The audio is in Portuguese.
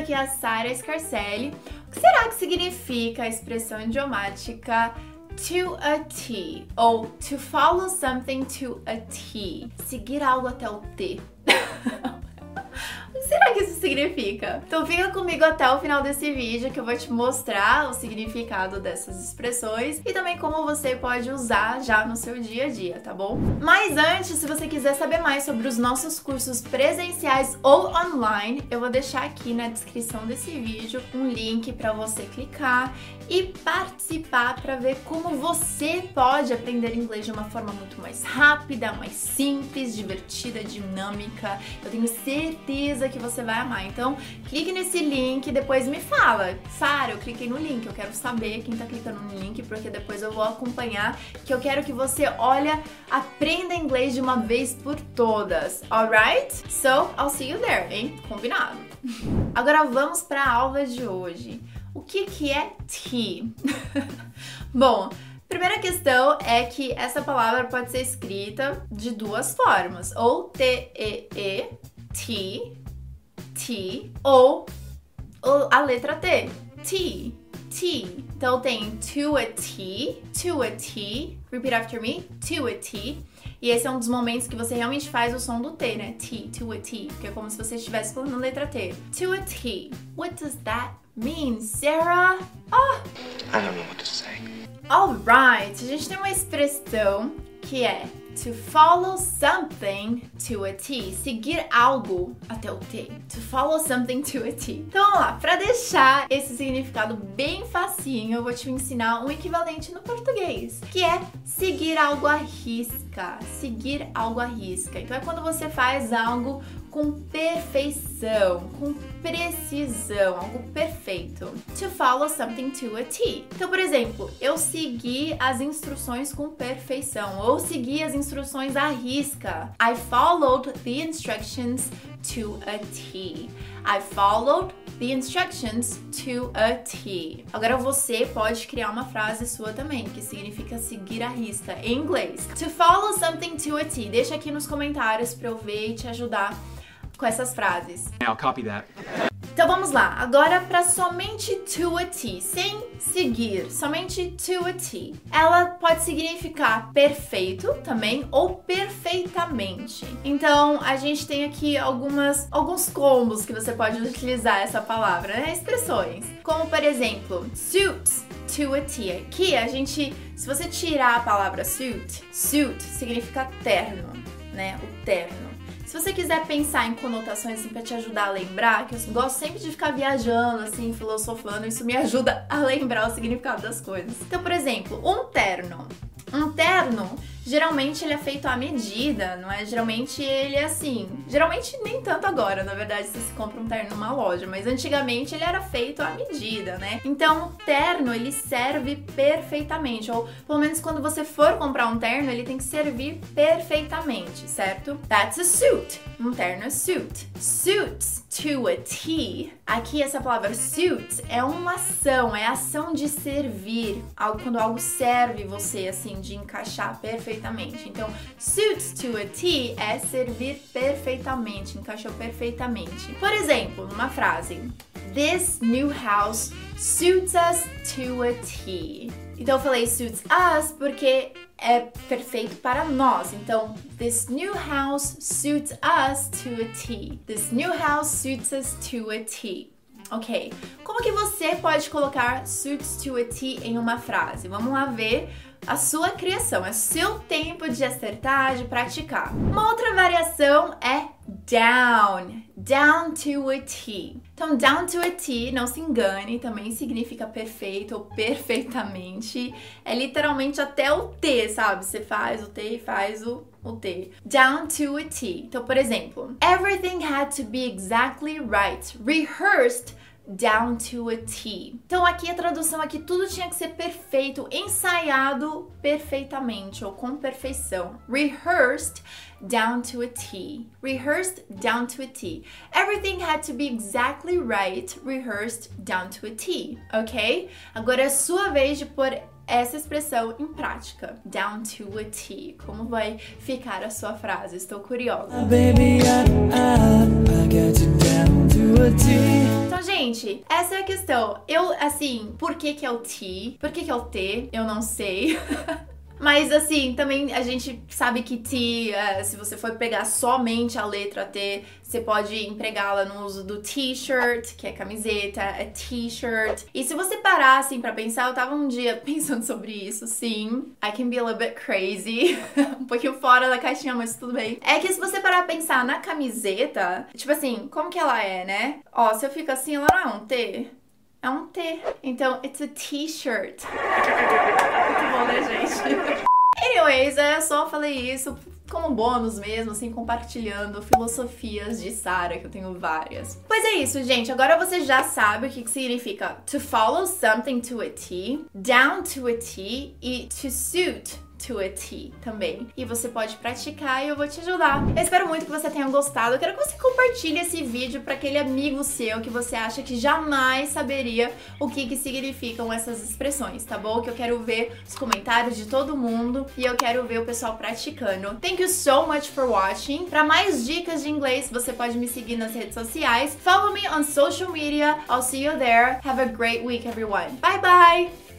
aqui é a Sara Scarcelli. O que será que significa a expressão idiomática to a T ou to follow something to a T? Seguir algo até o T. significa? Então fica comigo até o final desse vídeo que eu vou te mostrar o significado dessas expressões e também como você pode usar já no seu dia a dia, tá bom? Mas antes, se você quiser saber mais sobre os nossos cursos presenciais ou online, eu vou deixar aqui na descrição desse vídeo um link para você clicar e participar para ver como você pode aprender inglês de uma forma muito mais rápida, mais simples, divertida, dinâmica. Eu tenho certeza que você vai Então, clique nesse link e depois me fala. Sara, eu cliquei no link, eu quero saber quem tá clicando no link, porque depois eu vou acompanhar, que eu quero que você, olha, aprenda inglês de uma vez por todas. Alright? So, I'll see you there, hein? Combinado. Agora vamos para a aula de hoje. O que que é tea? Bom, Primeira questão é que essa palavra pode ser escrita de duas formas, ou T-E-E, T, T, ou, ou a letra T, T, T. Então tem to a T, to a T, repeat after me, to a T. E esse é um dos momentos que você realmente faz o som do T, né? T, to a T, que é como se você estivesse falando letra T. To a T. What does that mean, Sarah? Oh! I don't know what to say. Alright, a gente tem uma expressão que é to follow something to a T. Seguir algo até o T. To follow something to a T. Então vamos lá, para deixar esse significado bem facinho, eu vou te ensinar um equivalente no português, que é seguir algo à risca. Seguir algo à risca. Então é quando você faz algo com perfeição, com precisão, algo perfeito. To follow something to a T. Então, por exemplo, eu segui as instruções com perfeição, ou segui as instruções à risca. I followed the instructions to a T. I followed the instructions to a T. Agora você pode criar uma frase sua também, que significa seguir a risca em inglês. To follow something to a T. Deixa aqui nos comentários para eu ver e te ajudar com essas frases. I'll copy that. Então vamos lá, agora para somente to a T, sem seguir, somente to a T. Ela pode significar perfeito também ou perfeitamente. Então a gente tem aqui algumas alguns combos que você pode utilizar essa palavra, né? Expressões, como por exemplo, suit to a T. Aqui a gente, se você tirar a palavra suit, suit significa terno, né? O terno. Se você quiser pensar em conotações assim, para te ajudar a lembrar, que eu gosto sempre de ficar viajando, assim, filosofando, isso me ajuda a lembrar o significado das coisas. Então, por exemplo, um terno. Um terno geralmente ele é feito à medida, não é? Geralmente ele é assim. Geralmente nem tanto agora, na verdade, se você compra um terno numa loja, mas antigamente ele era feito à medida, né? Então, o terno ele serve perfeitamente, ou pelo menos quando você for comprar um terno, ele tem que servir perfeitamente, certo? That's a suit. Um terno é suit. Suits to a T. Aqui essa palavra suit é uma ação, é ação de servir, quando algo serve você assim de encaixar perfeitamente perfeitamente. Então, suits to a T é servir perfeitamente, encaixou perfeitamente. Por exemplo, numa frase: This new house suits us to a T. Então eu falei suits us porque é perfeito para nós. Então, this new house suits us to a T. This new house suits us to a T. Ok. Como que você pode colocar suits to a T em uma frase? Vamos lá ver a sua criação, é seu tempo de acertar, de praticar. Uma outra variação é down, down to a T. Então, down to a T, não se engane, também significa perfeito ou perfeitamente. É literalmente até o T, sabe? Você faz o T e faz o o T. Down to a T. Então, por exemplo, everything had to be exactly right, rehearsed down to a T. Então aqui a tradução aqui tudo tinha que ser perfeito, ensaiado perfeitamente ou com perfeição. Rehearsed down to a T. Rehearsed down to a T. Everything had to be exactly right, rehearsed down to a T, ok? Agora é sua vez de pôr essa expressão em prática. Down to a T. Como vai ficar a sua frase? Estou curiosa. Então, gente, gente, essa é a questão. Eu, assim, por que que é o T? Por que que é o T? Eu não sei. Mas assim, também a gente sabe que T, uh, se você for pegar somente a letra T, você pode empregá-la no uso do t-shirt, que é camiseta, é t-shirt. E se você parar assim para pensar, eu tava um dia pensando sobre isso, sim. I can be a little bit crazy. um pouquinho fora da caixinha, mas tudo bem. É que se você parar a pensar na camiseta, tipo assim, como que ela é, né? Ó, se eu fico assim, ela não é um T. É um T. Então, it's a t-shirt. Muito bom, né, gente? Anyways, é só falei isso como bônus mesmo, assim, compartilhando filosofias de Sara, que eu tenho várias. Pois é isso, gente. Agora você já sabe o que, que significa to follow something to a T, down to a T e to suit to a T também. E você pode praticar e eu vou te ajudar. Eu espero muito que você tenha gostado. Eu quero que você compartilhe esse vídeo para aquele amigo seu que você acha que jamais saberia o que, que significam essas expressões, tá bom? Que eu quero ver os comentários de todo mundo e eu quero ver o pessoal praticando. Thank you so much for watching. Para mais dicas de inglês, você pode me seguir nas redes sociais. Follow me on social media. I'll see you there. Have a great week, everyone. Bye bye!